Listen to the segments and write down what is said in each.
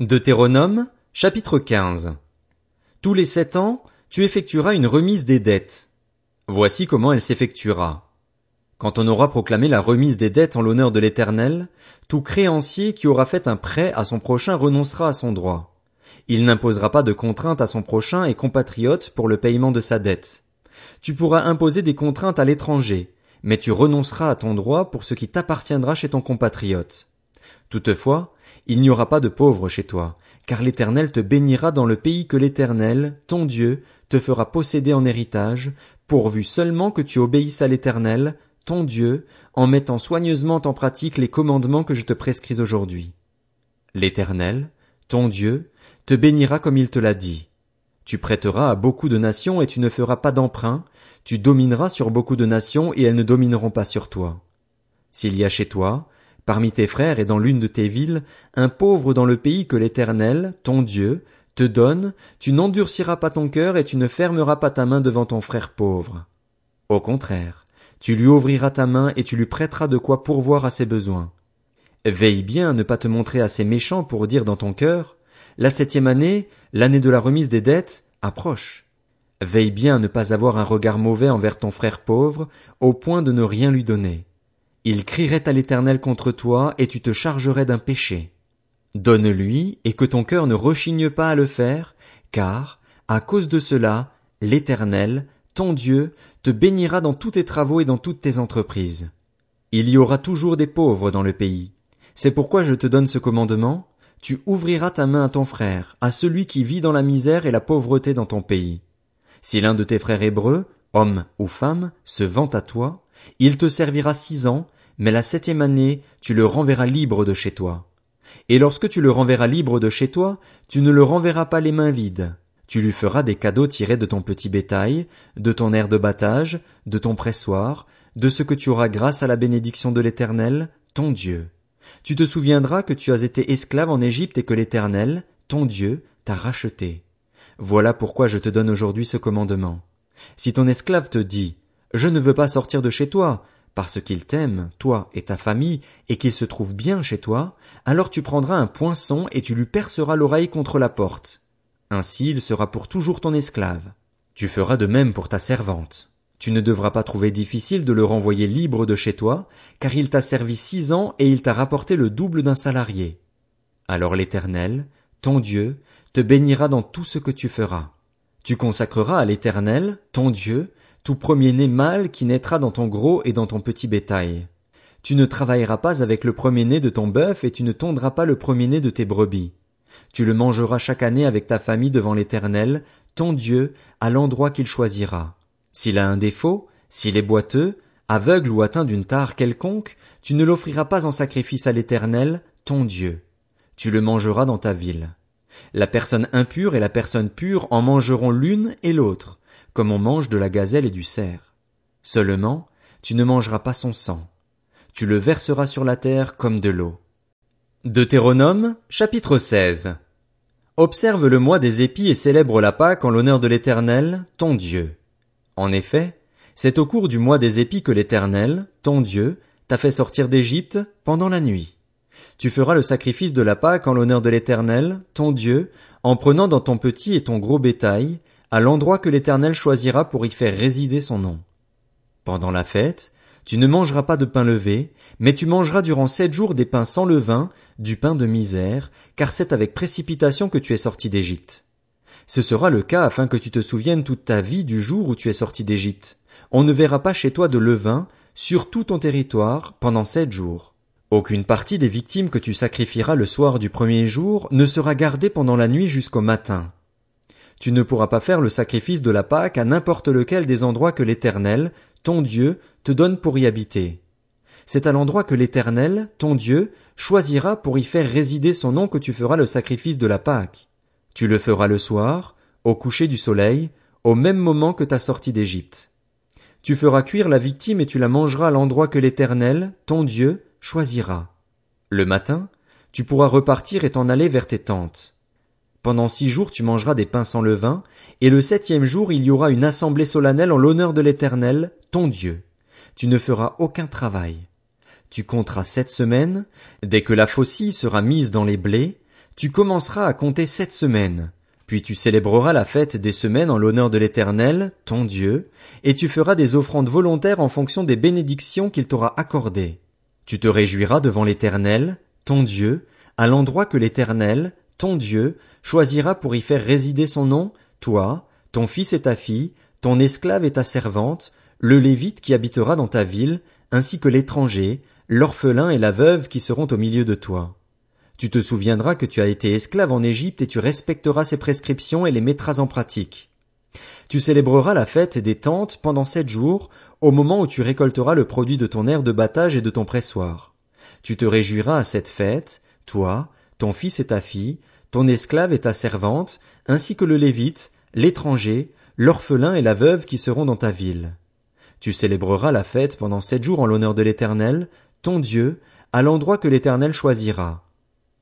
Deutéronome, chapitre 15. Tous les sept ans, tu effectueras une remise des dettes. Voici comment elle s'effectuera. Quand on aura proclamé la remise des dettes en l'honneur de l'Éternel, tout créancier qui aura fait un prêt à son prochain renoncera à son droit. Il n'imposera pas de contraintes à son prochain et compatriote pour le paiement de sa dette. Tu pourras imposer des contraintes à l'étranger, mais tu renonceras à ton droit pour ce qui t'appartiendra chez ton compatriote. Toutefois, il n'y aura pas de pauvres chez toi, car l'Éternel te bénira dans le pays que l'Éternel, ton Dieu, te fera posséder en héritage, pourvu seulement que tu obéisses à l'Éternel, ton Dieu, en mettant soigneusement en pratique les commandements que je te prescris aujourd'hui. L'Éternel, ton Dieu, te bénira comme il te l'a dit. Tu prêteras à beaucoup de nations et tu ne feras pas d'emprunt, tu domineras sur beaucoup de nations et elles ne domineront pas sur toi. S'il y a chez toi, parmi tes frères et dans l'une de tes villes, un pauvre dans le pays que l'Éternel, ton Dieu, te donne, tu n'endurciras pas ton cœur et tu ne fermeras pas ta main devant ton frère pauvre. Au contraire, tu lui ouvriras ta main et tu lui prêteras de quoi pourvoir à ses besoins. Veille bien à ne pas te montrer assez méchant pour dire dans ton cœur, la septième année, l'année de la remise des dettes, approche. Veille bien à ne pas avoir un regard mauvais envers ton frère pauvre, au point de ne rien lui donner. Il crierait à l'Éternel contre toi, et tu te chargerais d'un péché. Donne-lui, et que ton cœur ne rechigne pas à le faire, car, à cause de cela, l'Éternel, ton Dieu, te bénira dans tous tes travaux et dans toutes tes entreprises. Il y aura toujours des pauvres dans le pays. C'est pourquoi je te donne ce commandement. Tu ouvriras ta main à ton frère, à celui qui vit dans la misère et la pauvreté dans ton pays. Si l'un de tes frères hébreux, homme ou femme, se vante à toi, il te servira six ans, mais la septième année, tu le renverras libre de chez toi. Et lorsque tu le renverras libre de chez toi, tu ne le renverras pas les mains vides. Tu lui feras des cadeaux tirés de ton petit bétail, de ton air de battage, de ton pressoir, de ce que tu auras grâce à la bénédiction de l'Éternel, ton Dieu. Tu te souviendras que tu as été esclave en Égypte et que l'Éternel, ton Dieu, t'a racheté. Voilà pourquoi je te donne aujourd'hui ce commandement. Si ton esclave te dit, je ne veux pas sortir de chez toi, parce qu'il t'aime, toi et ta famille, et qu'il se trouve bien chez toi, alors tu prendras un poinçon et tu lui perceras l'oreille contre la porte. Ainsi il sera pour toujours ton esclave. Tu feras de même pour ta servante. Tu ne devras pas trouver difficile de le renvoyer libre de chez toi, car il t'a servi six ans et il t'a rapporté le double d'un salarié. Alors l'Éternel, ton Dieu, te bénira dans tout ce que tu feras. Tu consacreras à l'Éternel, ton Dieu, tout premier-né mâle qui naîtra dans ton gros et dans ton petit bétail. Tu ne travailleras pas avec le premier-né de ton bœuf et tu ne tondras pas le premier-né de tes brebis. Tu le mangeras chaque année avec ta famille devant l'Éternel, ton Dieu, à l'endroit qu'il choisira. S'il a un défaut, s'il est boiteux, aveugle ou atteint d'une tare quelconque, tu ne l'offriras pas en sacrifice à l'Éternel, ton Dieu. Tu le mangeras dans ta ville. La personne impure et la personne pure en mangeront l'une et l'autre comme on mange de la gazelle et du cerf. Seulement, tu ne mangeras pas son sang. Tu le verseras sur la terre comme de l'eau. Deutéronome, chapitre 16. Observe le mois des épis et célèbre la Pâque en l'honneur de l'Éternel, ton Dieu. En effet, c'est au cours du mois des épis que l'Éternel, ton Dieu, t'a fait sortir d'Égypte pendant la nuit. Tu feras le sacrifice de la Pâque en l'honneur de l'Éternel, ton Dieu, en prenant dans ton petit et ton gros bétail, à l'endroit que l'Éternel choisira pour y faire résider son nom. Pendant la fête, tu ne mangeras pas de pain levé, mais tu mangeras durant sept jours des pains sans levain, du pain de misère, car c'est avec précipitation que tu es sorti d'Égypte. Ce sera le cas afin que tu te souviennes toute ta vie du jour où tu es sorti d'Égypte. On ne verra pas chez toi de levain sur tout ton territoire pendant sept jours. Aucune partie des victimes que tu sacrifieras le soir du premier jour ne sera gardée pendant la nuit jusqu'au matin. Tu ne pourras pas faire le sacrifice de la Pâque à n'importe lequel des endroits que l'Éternel, ton Dieu, te donne pour y habiter. C'est à l'endroit que l'Éternel, ton Dieu, choisira pour y faire résider son nom que tu feras le sacrifice de la Pâque. Tu le feras le soir, au coucher du soleil, au même moment que ta sortie d'Égypte. Tu feras cuire la victime et tu la mangeras à l'endroit que l'Éternel, ton Dieu, choisira. Le matin, tu pourras repartir et t'en aller vers tes tentes. Pendant six jours tu mangeras des pains sans levain, et le septième jour il y aura une assemblée solennelle en l'honneur de l'Éternel, ton Dieu. Tu ne feras aucun travail. Tu compteras sept semaines, dès que la faucille sera mise dans les blés, Tu commenceras à compter sept semaines, puis tu célébreras la fête des semaines en l'honneur de l'Éternel, ton Dieu, et tu feras des offrandes volontaires en fonction des bénédictions qu'il t'aura accordées. Tu te réjouiras devant l'Éternel, ton Dieu, à l'endroit que l'Éternel, ton Dieu, choisira pour y faire résider son nom, toi, ton fils et ta fille, ton esclave et ta servante, le Lévite qui habitera dans ta ville, ainsi que l'étranger, l'orphelin et la veuve qui seront au milieu de toi. Tu te souviendras que tu as été esclave en Égypte et tu respecteras ses prescriptions et les mettras en pratique. Tu célébreras la fête des tentes pendant sept jours, au moment où tu récolteras le produit de ton air de battage et de ton pressoir. Tu te réjouiras à cette fête, toi, ton fils et ta fille, ton esclave et ta servante, ainsi que le Lévite, l'étranger, l'orphelin et la veuve qui seront dans ta ville. Tu célébreras la fête pendant sept jours en l'honneur de l'Éternel, ton Dieu, à l'endroit que l'Éternel choisira.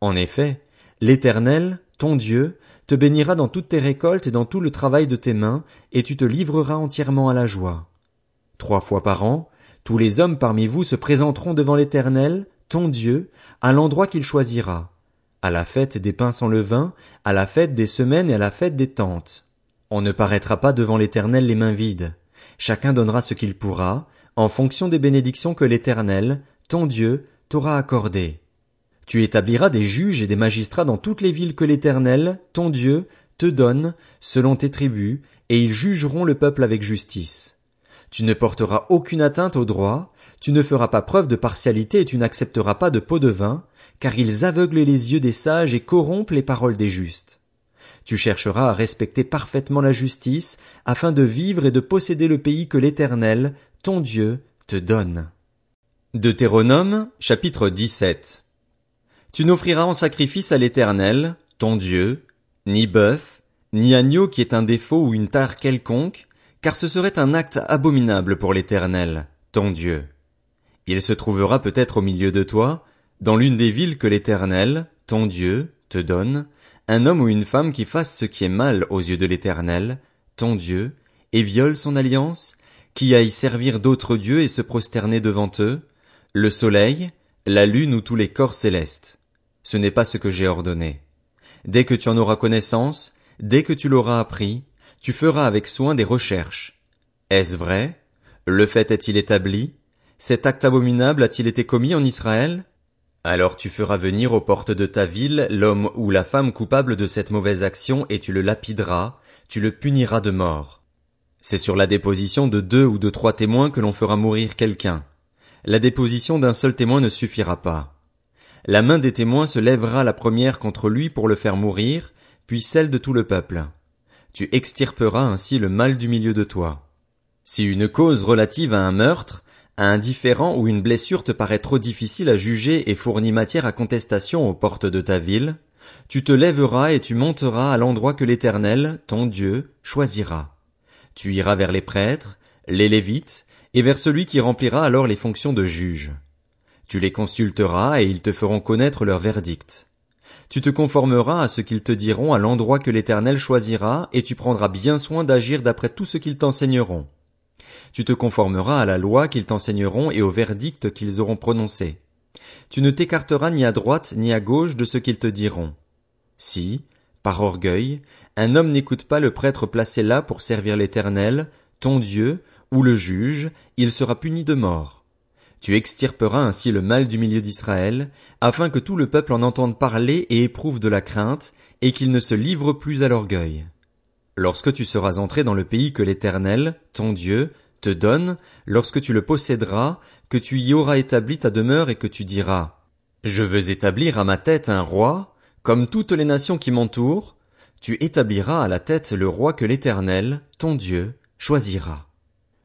En effet, l'Éternel, ton Dieu, te bénira dans toutes tes récoltes et dans tout le travail de tes mains, et tu te livreras entièrement à la joie. Trois fois par an, tous les hommes parmi vous se présenteront devant l'Éternel, ton Dieu, à l'endroit qu'il choisira, à la fête des pains sans levain, à la fête des semaines et à la fête des tentes. On ne paraîtra pas devant l'Éternel les mains vides. Chacun donnera ce qu'il pourra, en fonction des bénédictions que l'Éternel, ton Dieu, t'aura accordées. Tu établiras des juges et des magistrats dans toutes les villes que l'Éternel, ton Dieu, te donne, selon tes tribus, et ils jugeront le peuple avec justice. Tu ne porteras aucune atteinte au droit, tu ne feras pas preuve de partialité et tu n'accepteras pas de pot de vin, car ils aveuglent les yeux des sages et corrompent les paroles des justes. Tu chercheras à respecter parfaitement la justice, afin de vivre et de posséder le pays que l'Éternel, ton Dieu, te donne. Deutéronome, chapitre 17. Tu n'offriras en sacrifice à l'Éternel, ton Dieu, ni bœuf, ni agneau qui est un défaut ou une tare quelconque, car ce serait un acte abominable pour l'Éternel, ton Dieu. Il se trouvera peut-être au milieu de toi, dans l'une des villes que l'Éternel, ton Dieu, te donne, un homme ou une femme qui fasse ce qui est mal aux yeux de l'Éternel, ton Dieu, et viole son alliance, qui aille servir d'autres dieux et se prosterner devant eux, le soleil, la lune ou tous les corps célestes ce n'est pas ce que j'ai ordonné. Dès que tu en auras connaissance, dès que tu l'auras appris, tu feras avec soin des recherches. Est-ce vrai? Le fait est-il établi? Cet acte abominable a-t-il été commis en Israël? Alors tu feras venir aux portes de ta ville l'homme ou la femme coupable de cette mauvaise action et tu le lapideras, tu le puniras de mort. C'est sur la déposition de deux ou de trois témoins que l'on fera mourir quelqu'un. La déposition d'un seul témoin ne suffira pas la main des témoins se lèvera la première contre lui pour le faire mourir, puis celle de tout le peuple. Tu extirperas ainsi le mal du milieu de toi. Si une cause relative à un meurtre, un différend ou une blessure te paraît trop difficile à juger et fournit matière à contestation aux portes de ta ville, tu te lèveras et tu monteras à l'endroit que l'Éternel, ton Dieu, choisira. Tu iras vers les prêtres, les lévites, et vers celui qui remplira alors les fonctions de juge. Tu les consulteras et ils te feront connaître leur verdict. Tu te conformeras à ce qu'ils te diront à l'endroit que l'Éternel choisira, et tu prendras bien soin d'agir d'après tout ce qu'ils t'enseigneront. Tu te conformeras à la loi qu'ils t'enseigneront et au verdict qu'ils auront prononcé. Tu ne t'écarteras ni à droite ni à gauche de ce qu'ils te diront. Si, par orgueil, un homme n'écoute pas le prêtre placé là pour servir l'Éternel, ton Dieu, ou le juge, il sera puni de mort. Tu extirperas ainsi le mal du milieu d'Israël, afin que tout le peuple en entende parler et éprouve de la crainte, et qu'il ne se livre plus à l'orgueil. Lorsque tu seras entré dans le pays que l'Éternel, ton Dieu, te donne, lorsque tu le posséderas, que tu y auras établi ta demeure et que tu diras, Je veux établir à ma tête un roi, comme toutes les nations qui m'entourent, tu établiras à la tête le roi que l'Éternel, ton Dieu, choisira.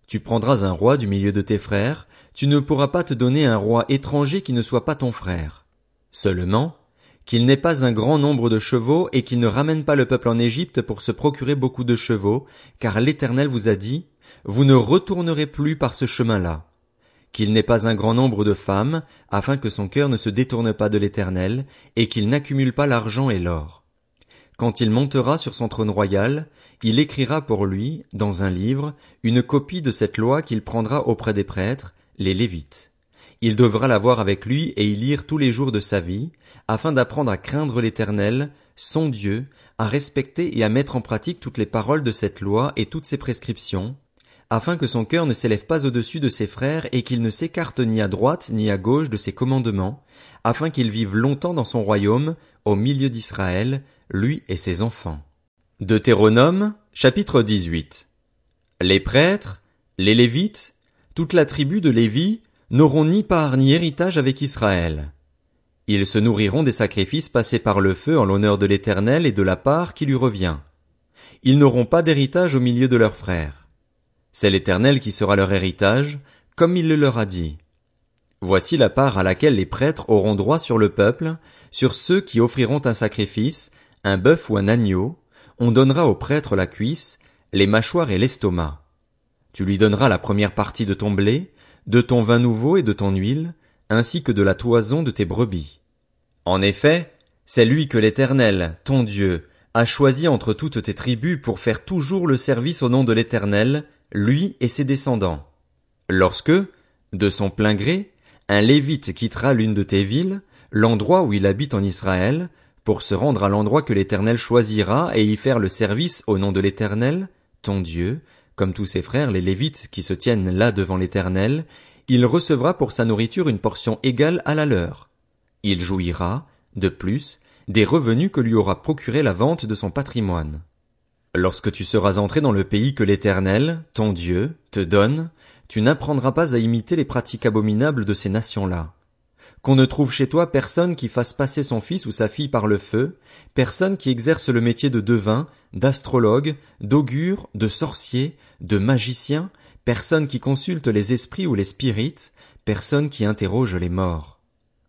Tu prendras un roi du milieu de tes frères, tu ne pourras pas te donner un roi étranger qui ne soit pas ton frère. Seulement, qu'il n'ait pas un grand nombre de chevaux et qu'il ne ramène pas le peuple en Égypte pour se procurer beaucoup de chevaux, car l'Éternel vous a dit, vous ne retournerez plus par ce chemin-là. Qu'il n'ait pas un grand nombre de femmes, afin que son cœur ne se détourne pas de l'Éternel, et qu'il n'accumule pas l'argent et l'or. Quand il montera sur son trône royal, il écrira pour lui, dans un livre, une copie de cette loi qu'il prendra auprès des prêtres, les Lévites. Il devra l'avoir avec lui et y lire tous les jours de sa vie, afin d'apprendre à craindre l'Éternel, son Dieu, à respecter et à mettre en pratique toutes les paroles de cette loi et toutes ses prescriptions, afin que son cœur ne s'élève pas au-dessus de ses frères et qu'il ne s'écarte ni à droite ni à gauche de ses commandements, afin qu'il vive longtemps dans son royaume, au milieu d'Israël, lui et ses enfants. Deutéronome, chapitre 18. Les prêtres, les Lévites, toute la tribu de Lévi, n'auront ni part ni héritage avec Israël. Ils se nourriront des sacrifices passés par le feu en l'honneur de l'Éternel et de la part qui lui revient. Ils n'auront pas d'héritage au milieu de leurs frères. C'est l'Éternel qui sera leur héritage, comme il le leur a dit. Voici la part à laquelle les prêtres auront droit sur le peuple, sur ceux qui offriront un sacrifice, un bœuf ou un agneau, on donnera aux prêtres la cuisse, les mâchoires et l'estomac. Tu lui donneras la première partie de ton blé, de ton vin nouveau et de ton huile, ainsi que de la toison de tes brebis. En effet, c'est lui que l'Éternel, ton Dieu, a choisi entre toutes tes tribus pour faire toujours le service au nom de l'Éternel, lui et ses descendants. Lorsque, de son plein gré, un Lévite quittera l'une de tes villes, l'endroit où il habite en Israël, pour se rendre à l'endroit que l'Éternel choisira et y faire le service au nom de l'Éternel, ton Dieu, comme tous ses frères les Lévites qui se tiennent là devant l'Éternel, il recevra pour sa nourriture une portion égale à la leur. Il jouira, de plus, des revenus que lui aura procuré la vente de son patrimoine. Lorsque tu seras entré dans le pays que l'Éternel, ton Dieu, te donne, tu n'apprendras pas à imiter les pratiques abominables de ces nations-là. Qu'on ne trouve chez toi personne qui fasse passer son fils ou sa fille par le feu, personne qui exerce le métier de devin, d'astrologue, d'augure, de sorcier, de magicien, personne qui consulte les esprits ou les spirites, personne qui interroge les morts.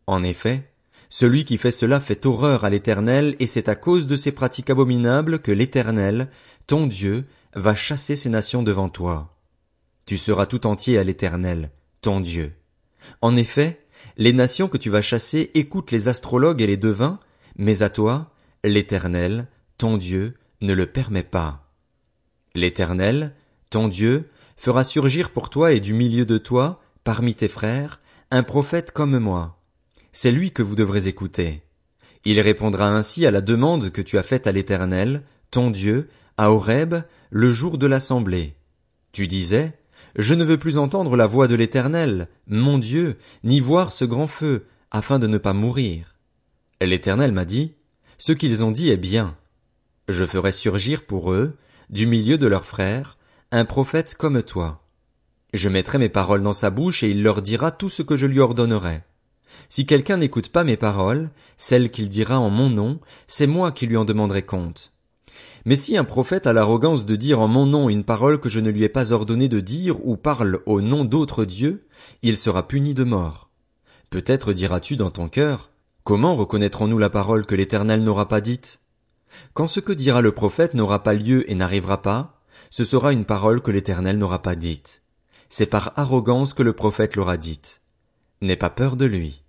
En effet, celui qui fait cela fait horreur à l'Éternel, et c'est à cause de ces pratiques abominables que l'Éternel, ton Dieu, va chasser ces nations devant toi. Tu seras tout entier à l'Éternel, ton Dieu. En effet, les nations que tu vas chasser écoutent les astrologues et les devins, mais à toi, l'Éternel, ton Dieu, ne le permet pas. L'Éternel, ton Dieu, fera surgir pour toi et du milieu de toi, parmi tes frères, un prophète comme moi c'est lui que vous devrez écouter. Il répondra ainsi à la demande que tu as faite à l'Éternel, ton Dieu, à Horeb, le jour de l'assemblée. Tu disais, Je ne veux plus entendre la voix de l'Éternel, mon Dieu, ni voir ce grand feu, afin de ne pas mourir. L'Éternel m'a dit, Ce qu'ils ont dit est bien. Je ferai surgir pour eux, du milieu de leurs frères, un prophète comme toi. Je mettrai mes paroles dans sa bouche et il leur dira tout ce que je lui ordonnerai. Si quelqu'un n'écoute pas mes paroles, celles qu'il dira en mon nom, c'est moi qui lui en demanderai compte. Mais si un prophète a l'arrogance de dire en mon nom une parole que je ne lui ai pas ordonné de dire ou parle au nom d'autres dieux, il sera puni de mort. Peut-être diras-tu dans ton cœur, comment reconnaîtrons-nous la parole que l'Éternel n'aura pas dite? Quand ce que dira le prophète n'aura pas lieu et n'arrivera pas, ce sera une parole que l'Éternel n'aura pas dite. C'est par arrogance que le prophète l'aura dite. N'aie pas peur de lui.